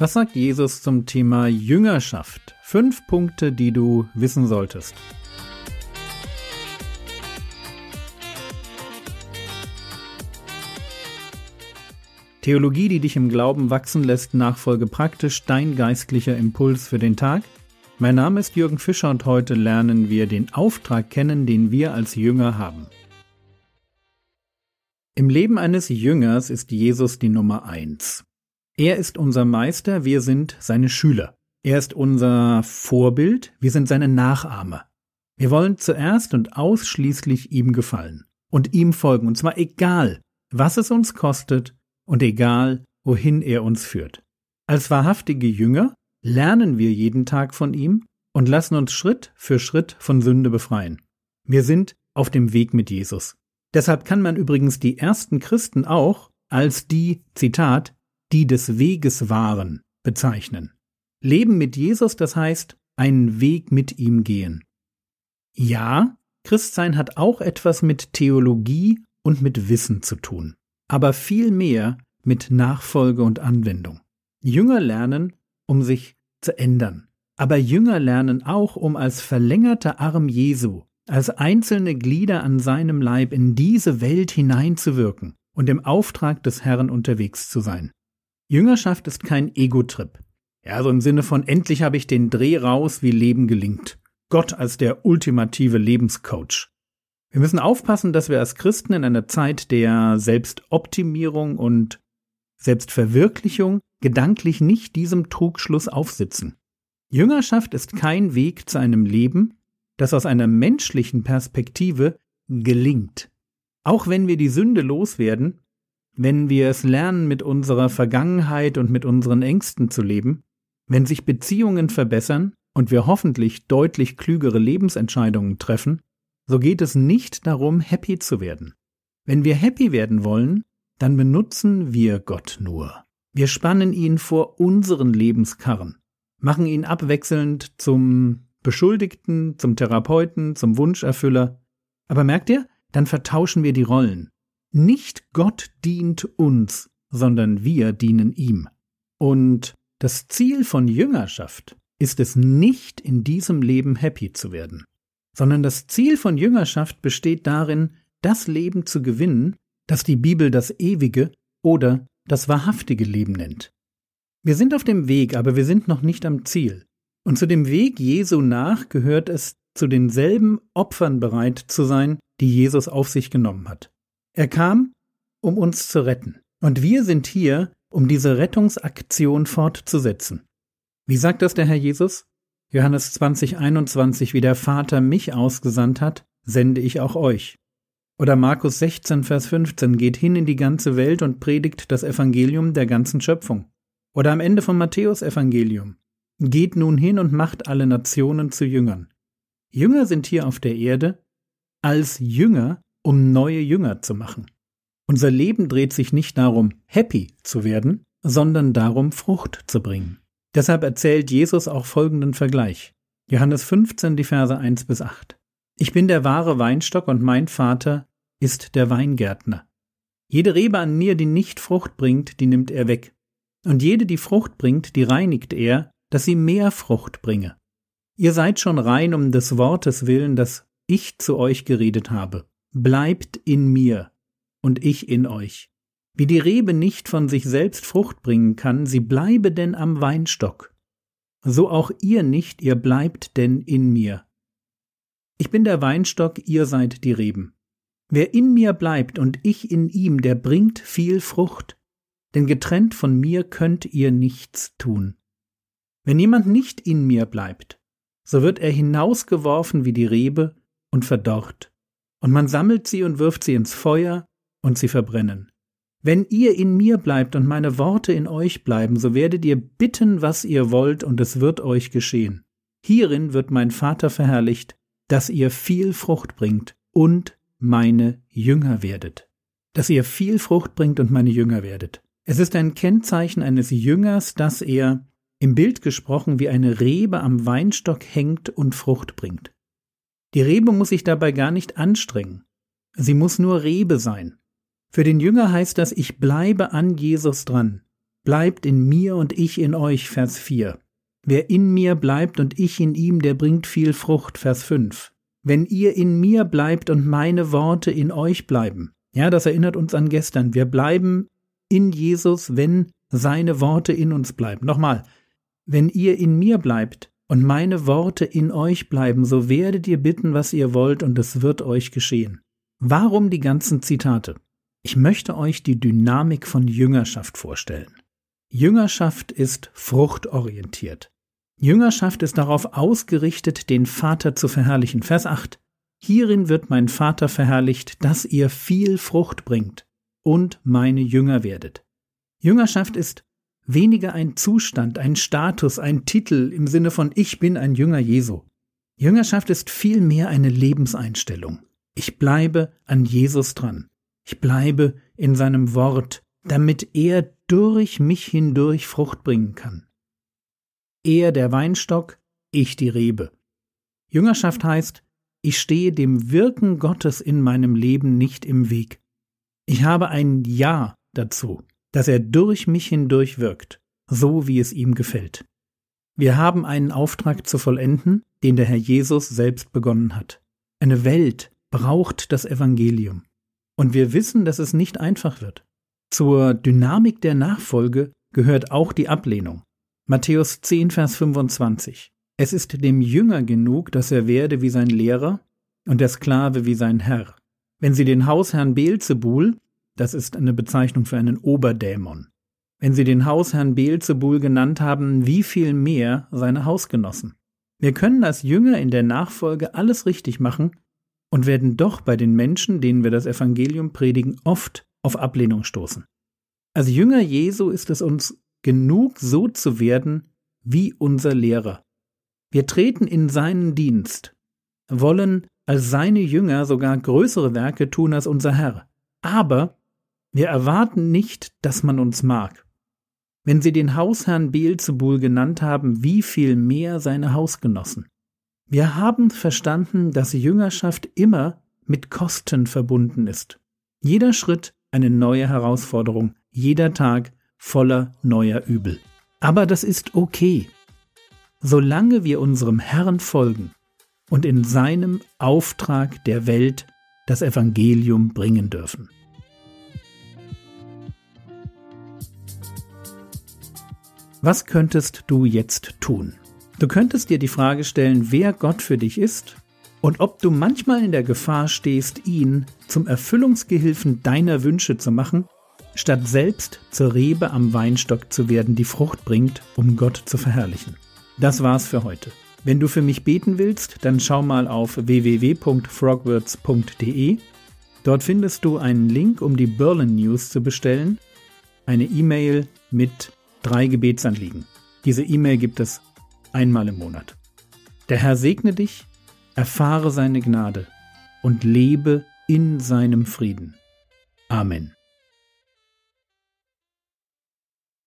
Was sagt Jesus zum Thema Jüngerschaft? Fünf Punkte, die du wissen solltest. Theologie, die dich im Glauben wachsen lässt, nachfolge praktisch dein geistlicher Impuls für den Tag. Mein Name ist Jürgen Fischer und heute lernen wir den Auftrag kennen, den wir als Jünger haben. Im Leben eines Jüngers ist Jesus die Nummer eins. Er ist unser Meister, wir sind seine Schüler. Er ist unser Vorbild, wir sind seine Nachahmer. Wir wollen zuerst und ausschließlich ihm gefallen und ihm folgen, und zwar egal, was es uns kostet und egal, wohin er uns führt. Als wahrhaftige Jünger lernen wir jeden Tag von ihm und lassen uns Schritt für Schritt von Sünde befreien. Wir sind auf dem Weg mit Jesus. Deshalb kann man übrigens die ersten Christen auch als die, Zitat, die des Weges waren, bezeichnen. Leben mit Jesus, das heißt, einen Weg mit ihm gehen. Ja, Christsein hat auch etwas mit Theologie und mit Wissen zu tun, aber viel mehr mit Nachfolge und Anwendung. Jünger lernen, um sich zu ändern, aber Jünger lernen auch, um als verlängerter Arm Jesu, als einzelne Glieder an seinem Leib in diese Welt hineinzuwirken und im Auftrag des Herrn unterwegs zu sein. Jüngerschaft ist kein Ego-Trip. Ja, so im Sinne von endlich habe ich den Dreh raus, wie Leben gelingt. Gott als der ultimative Lebenscoach. Wir müssen aufpassen, dass wir als Christen in einer Zeit der Selbstoptimierung und Selbstverwirklichung gedanklich nicht diesem Trugschluss aufsitzen. Jüngerschaft ist kein Weg zu einem Leben, das aus einer menschlichen Perspektive gelingt. Auch wenn wir die Sünde loswerden, wenn wir es lernen, mit unserer Vergangenheit und mit unseren Ängsten zu leben, wenn sich Beziehungen verbessern und wir hoffentlich deutlich klügere Lebensentscheidungen treffen, so geht es nicht darum, happy zu werden. Wenn wir happy werden wollen, dann benutzen wir Gott nur. Wir spannen ihn vor unseren Lebenskarren, machen ihn abwechselnd zum Beschuldigten, zum Therapeuten, zum Wunscherfüller. Aber merkt ihr, dann vertauschen wir die Rollen. Nicht Gott dient uns, sondern wir dienen ihm. Und das Ziel von Jüngerschaft ist es nicht in diesem Leben happy zu werden, sondern das Ziel von Jüngerschaft besteht darin, das Leben zu gewinnen, das die Bibel das ewige oder das wahrhaftige Leben nennt. Wir sind auf dem Weg, aber wir sind noch nicht am Ziel. Und zu dem Weg Jesu nach gehört es, zu denselben Opfern bereit zu sein, die Jesus auf sich genommen hat. Er kam, um uns zu retten. Und wir sind hier, um diese Rettungsaktion fortzusetzen. Wie sagt das der Herr Jesus? Johannes 20, 21, wie der Vater mich ausgesandt hat, sende ich auch euch. Oder Markus 16, Vers 15, geht hin in die ganze Welt und predigt das Evangelium der ganzen Schöpfung. Oder am Ende vom Matthäus-Evangelium, geht nun hin und macht alle Nationen zu Jüngern. Jünger sind hier auf der Erde als Jünger um neue Jünger zu machen. Unser Leben dreht sich nicht darum, happy zu werden, sondern darum, Frucht zu bringen. Deshalb erzählt Jesus auch folgenden Vergleich. Johannes 15, die Verse 1 bis 8. Ich bin der wahre Weinstock und mein Vater ist der Weingärtner. Jede Rebe an mir, die nicht Frucht bringt, die nimmt er weg. Und jede, die Frucht bringt, die reinigt er, dass sie mehr Frucht bringe. Ihr seid schon rein um des Wortes willen, das ich zu euch geredet habe. Bleibt in mir und ich in euch. Wie die Rebe nicht von sich selbst Frucht bringen kann, sie bleibe denn am Weinstock. So auch ihr nicht, ihr bleibt denn in mir. Ich bin der Weinstock, ihr seid die Reben. Wer in mir bleibt und ich in ihm, der bringt viel Frucht, denn getrennt von mir könnt ihr nichts tun. Wenn jemand nicht in mir bleibt, so wird er hinausgeworfen wie die Rebe und verdorrt und man sammelt sie und wirft sie ins Feuer, und sie verbrennen. Wenn ihr in mir bleibt und meine Worte in euch bleiben, so werdet ihr bitten, was ihr wollt, und es wird euch geschehen. Hierin wird mein Vater verherrlicht, dass ihr viel Frucht bringt und meine Jünger werdet. Dass ihr viel Frucht bringt und meine Jünger werdet. Es ist ein Kennzeichen eines Jüngers, dass er, im Bild gesprochen, wie eine Rebe am Weinstock hängt und Frucht bringt. Die Rebe muss sich dabei gar nicht anstrengen. Sie muss nur Rebe sein. Für den Jünger heißt das, ich bleibe an Jesus dran. bleibt in mir und ich in euch, Vers 4. Wer in mir bleibt und ich in ihm, der bringt viel Frucht, Vers 5. Wenn ihr in mir bleibt und meine Worte in euch bleiben. Ja, das erinnert uns an gestern. Wir bleiben in Jesus, wenn seine Worte in uns bleiben. Nochmal, wenn ihr in mir bleibt und meine Worte in euch bleiben, so werdet ihr bitten, was ihr wollt, und es wird euch geschehen. Warum die ganzen Zitate? Ich möchte euch die Dynamik von Jüngerschaft vorstellen. Jüngerschaft ist fruchtorientiert. Jüngerschaft ist darauf ausgerichtet, den Vater zu verherrlichen. Vers 8. Hierin wird mein Vater verherrlicht, dass ihr viel Frucht bringt und meine Jünger werdet. Jüngerschaft ist weniger ein Zustand, ein Status, ein Titel im Sinne von Ich bin ein Jünger Jesu. Jüngerschaft ist vielmehr eine Lebenseinstellung. Ich bleibe an Jesus dran. Ich bleibe in seinem Wort, damit er durch mich hindurch Frucht bringen kann. Er der Weinstock, ich die Rebe. Jüngerschaft heißt, ich stehe dem Wirken Gottes in meinem Leben nicht im Weg. Ich habe ein Ja dazu dass er durch mich hindurch wirkt, so wie es ihm gefällt. Wir haben einen Auftrag zu vollenden, den der Herr Jesus selbst begonnen hat. Eine Welt braucht das Evangelium. Und wir wissen, dass es nicht einfach wird. Zur Dynamik der Nachfolge gehört auch die Ablehnung. Matthäus 10, Vers 25. Es ist dem Jünger genug, dass er werde wie sein Lehrer und der Sklave wie sein Herr. Wenn sie den Hausherrn Beelzebul, das ist eine Bezeichnung für einen Oberdämon. Wenn sie den Hausherrn Beelzebul genannt haben, wie viel mehr seine Hausgenossen. Wir können als Jünger in der Nachfolge alles richtig machen und werden doch bei den Menschen, denen wir das Evangelium predigen, oft auf Ablehnung stoßen. Als Jünger Jesu ist es uns genug, so zu werden wie unser Lehrer. Wir treten in seinen Dienst, wollen als seine Jünger sogar größere Werke tun als unser Herr. Aber wir erwarten nicht, dass man uns mag. Wenn sie den Hausherrn Beelzebul genannt haben, wie viel mehr seine Hausgenossen. Wir haben verstanden, dass Jüngerschaft immer mit Kosten verbunden ist. Jeder Schritt eine neue Herausforderung, jeder Tag voller neuer Übel. Aber das ist okay. Solange wir unserem Herrn folgen und in seinem Auftrag der Welt das Evangelium bringen dürfen. Was könntest du jetzt tun? Du könntest dir die Frage stellen, wer Gott für dich ist und ob du manchmal in der Gefahr stehst, ihn zum Erfüllungsgehilfen deiner Wünsche zu machen, statt selbst zur Rebe am Weinstock zu werden, die Frucht bringt, um Gott zu verherrlichen. Das war's für heute. Wenn du für mich beten willst, dann schau mal auf www.frogwords.de. Dort findest du einen Link, um die Berlin News zu bestellen, eine E-Mail mit drei Gebetsanliegen. Diese E-Mail gibt es einmal im Monat. Der Herr segne dich, erfahre seine Gnade und lebe in seinem Frieden. Amen.